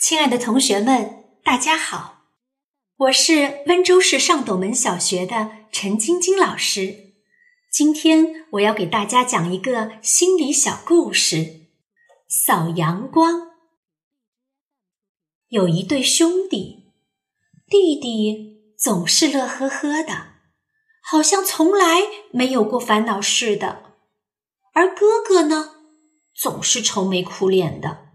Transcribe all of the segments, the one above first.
亲爱的同学们，大家好！我是温州市上斗门小学的陈晶晶老师。今天我要给大家讲一个心理小故事：扫阳光。有一对兄弟，弟弟总是乐呵呵的，好像从来没有过烦恼似的；而哥哥呢，总是愁眉苦脸的。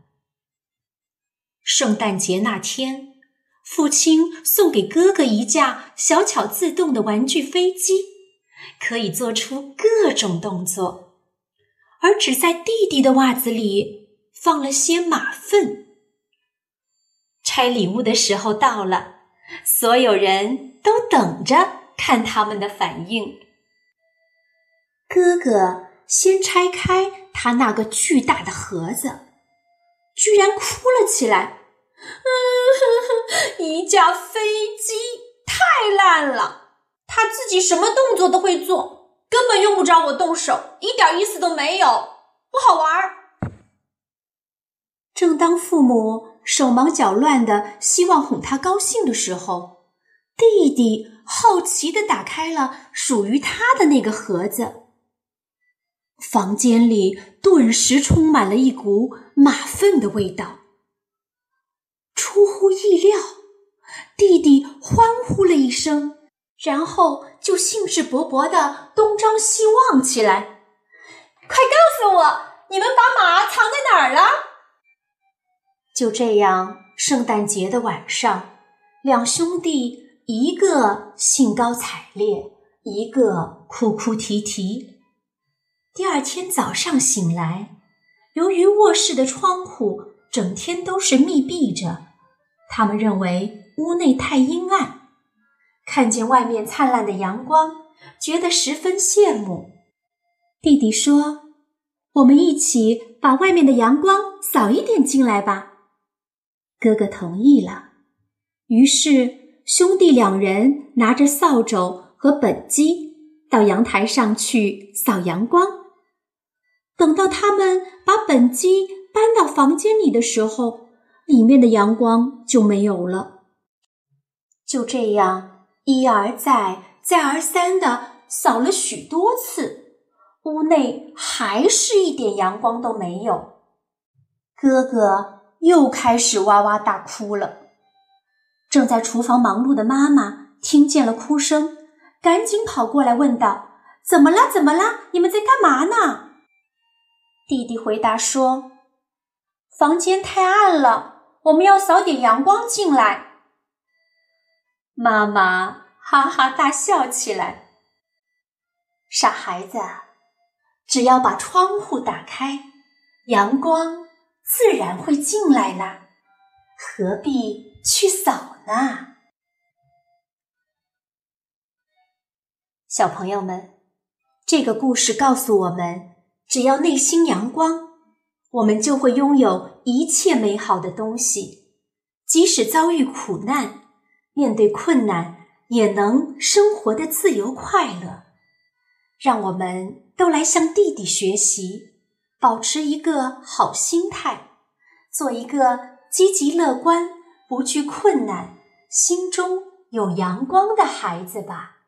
圣诞节那天，父亲送给哥哥一架小巧自动的玩具飞机，可以做出各种动作，而只在弟弟的袜子里放了些马粪。拆礼物的时候到了，所有人都等着看他们的反应。哥哥先拆开他那个巨大的盒子。居然哭了起来！嗯，一架飞机太烂了，他自己什么动作都会做，根本用不着我动手，一点意思都没有，不好玩儿。正当父母手忙脚乱的希望哄他高兴的时候，弟弟好奇的打开了属于他的那个盒子。房间里顿时充满了一股马粪的味道。出乎意料，弟弟欢呼了一声，然后就兴致勃勃地东张西望起来。快告诉我，你们把马藏在哪儿了？就这样，圣诞节的晚上，两兄弟一个兴高采烈，一个哭哭啼啼。第二天早上醒来，由于卧室的窗户整天都是密闭着，他们认为屋内太阴暗。看见外面灿烂的阳光，觉得十分羡慕。弟弟说：“我们一起把外面的阳光扫一点进来吧。”哥哥同意了。于是兄弟两人拿着扫帚和本机到阳台上去扫阳光。等到他们把本机搬到房间里的时候，里面的阳光就没有了。就这样一而再、再而三的扫了许多次，屋内还是一点阳光都没有。哥哥又开始哇哇大哭了。正在厨房忙碌的妈妈听见了哭声，赶紧跑过来问道：“怎么了？怎么了？你们在干嘛呢？”弟弟回答说：“房间太暗了，我们要扫点阳光进来。”妈妈哈哈大笑起来：“傻孩子，只要把窗户打开，阳光自然会进来啦，何必去扫呢？”小朋友们，这个故事告诉我们。只要内心阳光，我们就会拥有一切美好的东西。即使遭遇苦难，面对困难，也能生活的自由快乐。让我们都来向弟弟学习，保持一个好心态，做一个积极乐观、不惧困难、心中有阳光的孩子吧。